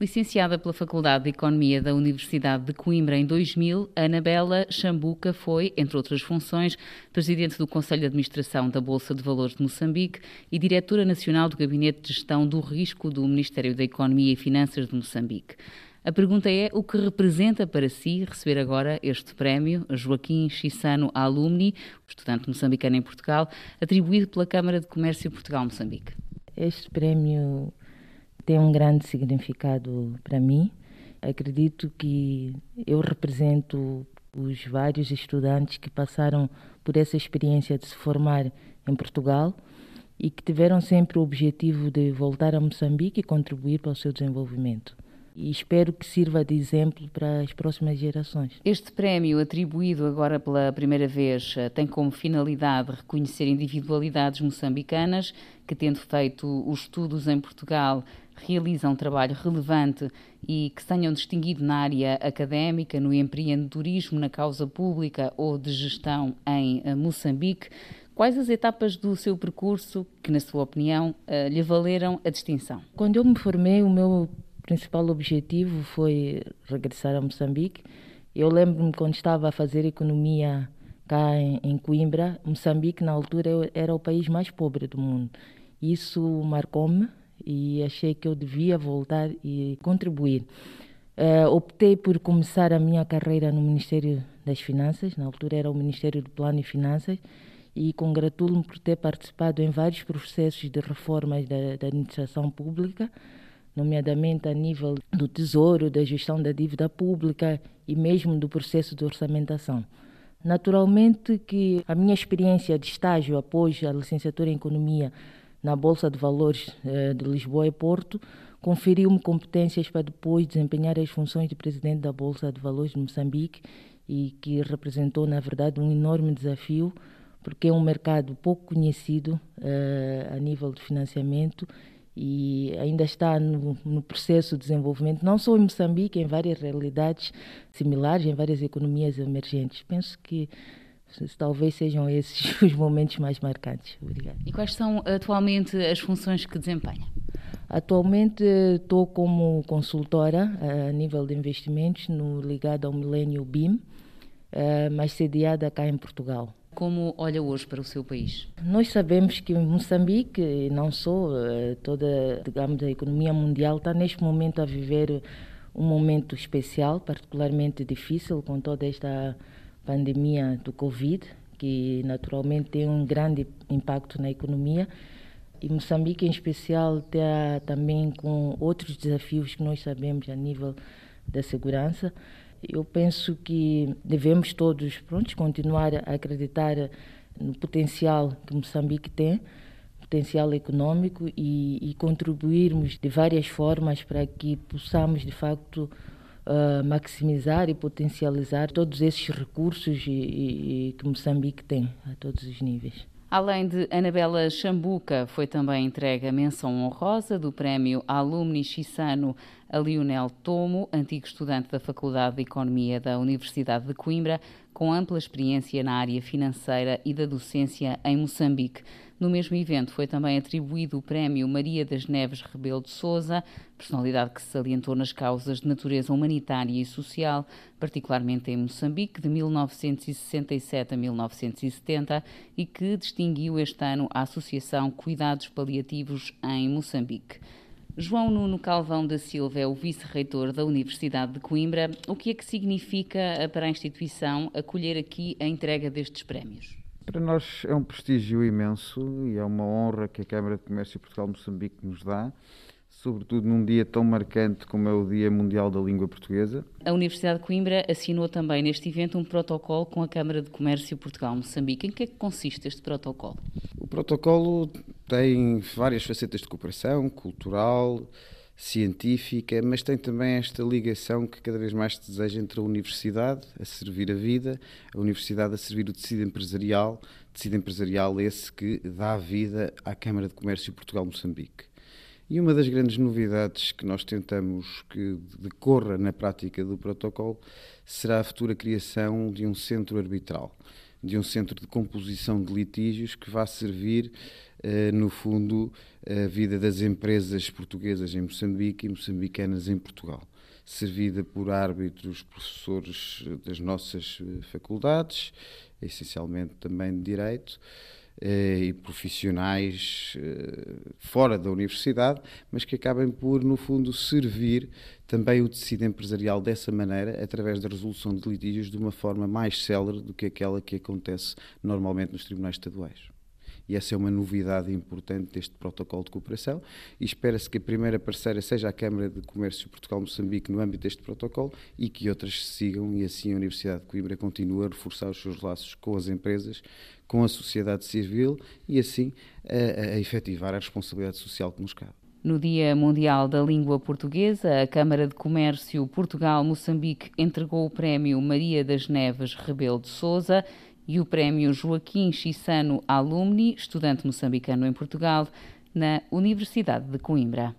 Licenciada pela Faculdade de Economia da Universidade de Coimbra em 2000, Anabela Chambuca foi, entre outras funções, presidente do Conselho de Administração da Bolsa de Valores de Moçambique e diretora nacional do Gabinete de Gestão do Risco do Ministério da Economia e Finanças de Moçambique. A pergunta é o que representa para si receber agora este prémio, Joaquim Chissano Alumni, estudante moçambicano em Portugal, atribuído pela Câmara de Comércio Portugal-Moçambique. Este prémio tem um grande significado para mim. Acredito que eu represento os vários estudantes que passaram por essa experiência de se formar em Portugal e que tiveram sempre o objetivo de voltar a Moçambique e contribuir para o seu desenvolvimento e espero que sirva de exemplo para as próximas gerações. Este prémio, atribuído agora pela primeira vez, eh, tem como finalidade reconhecer individualidades moçambicanas que, tendo feito os estudos em Portugal, realizam um trabalho relevante e que se tenham distinguido na área académica, no empreendedorismo, na causa pública ou de gestão em eh, Moçambique. Quais as etapas do seu percurso que, na sua opinião, eh, lhe valeram a distinção? Quando eu me formei, o meu principal objetivo foi regressar a Moçambique. Eu lembro-me quando estava a fazer economia cá em, em Coimbra, Moçambique na altura era o país mais pobre do mundo. Isso marcou-me e achei que eu devia voltar e contribuir. Uh, optei por começar a minha carreira no Ministério das Finanças, na altura era o Ministério do Plano e Finanças, e congratulo-me por ter participado em vários processos de reformas da, da administração pública, nomeadamente a nível do Tesouro, da gestão da dívida pública e mesmo do processo de orçamentação. Naturalmente que a minha experiência de estágio após a licenciatura em Economia na Bolsa de Valores eh, de Lisboa e Porto conferiu-me competências para depois desempenhar as funções de presidente da Bolsa de Valores de Moçambique e que representou, na verdade, um enorme desafio, porque é um mercado pouco conhecido eh, a nível de financiamento e ainda está no, no, processo de desenvolvimento, não só em Moçambique, em várias realidades similares, em várias economias emergentes. Penso que talvez sejam esses os momentos mais marcantes. Obrigada. E quais são atualmente as funções que desempenha? Atualmente estou como consultora a nível de investimentos no ligado ao Milênio BIM, eh, mas sediada cá em Portugal. Como olha hoje para o seu país? Nós sabemos que Moçambique, não só eh, toda, digamos, a economia mundial está neste momento a viver um momento especial, particularmente difícil com toda esta pandemia do Covid, que naturalmente tem um grande impacto na economia. E Moçambique, em especial, está também com outros desafios que nós sabemos a nível da segurança. Eu penso que devemos todos pronto, continuar a acreditar no potencial que Moçambique tem, potencial econômico, e, e contribuirmos de várias formas para que possamos, de facto, uh, maximizar e potencializar todos esses recursos e, e, que Moçambique tem a todos os níveis. Além de Anabela Chambuca, foi também entregue a menção honrosa do prémio Alumni Chissano a Lionel Tomo, antigo estudante da Faculdade de Economia da Universidade de Coimbra, com ampla experiência na área financeira e da docência em Moçambique. No mesmo evento foi também atribuído o prémio Maria das Neves Rebelo de Souza, personalidade que se salientou nas causas de natureza humanitária e social, particularmente em Moçambique, de 1967 a 1970, e que distinguiu este ano a Associação Cuidados Paliativos em Moçambique. João Nuno Calvão da Silva é o vice-reitor da Universidade de Coimbra. O que é que significa para a instituição acolher aqui a entrega destes prémios? Para nós é um prestígio imenso e é uma honra que a Câmara de Comércio Portugal-Moçambique nos dá sobretudo num dia tão marcante como é o Dia Mundial da Língua Portuguesa. A Universidade de Coimbra assinou também neste evento um protocolo com a Câmara de Comércio Portugal-Moçambique. Em que é que consiste este protocolo? O protocolo tem várias facetas de cooperação, cultural, científica, mas tem também esta ligação que cada vez mais se deseja entre a universidade a servir a vida, a universidade a servir o tecido empresarial, tecido empresarial esse que dá vida à Câmara de Comércio Portugal-Moçambique. E uma das grandes novidades que nós tentamos que decorra na prática do protocolo será a futura criação de um centro arbitral. De um centro de composição de litígios que vá servir, eh, no fundo, a vida das empresas portuguesas em Moçambique e moçambicanas em Portugal. Servida por árbitros, professores das nossas eh, faculdades, essencialmente também de Direito, e profissionais fora da universidade, mas que acabem por, no fundo, servir também o tecido empresarial dessa maneira, através da resolução de litígios de uma forma mais célere do que aquela que acontece normalmente nos tribunais estaduais. E essa é uma novidade importante deste protocolo de cooperação e espera-se que a primeira parceira seja a Câmara de Comércio Portugal-Moçambique no âmbito deste protocolo e que outras sigam e assim a Universidade de Coimbra continue a reforçar os seus laços com as empresas, com a sociedade civil e assim a, a efetivar a responsabilidade social que nos cabe. No Dia Mundial da Língua Portuguesa, a Câmara de Comércio Portugal-Moçambique entregou o prémio Maria das Neves Rebelo de Souza e o prémio Joaquim Chissano Alumni, estudante moçambicano em Portugal, na Universidade de Coimbra.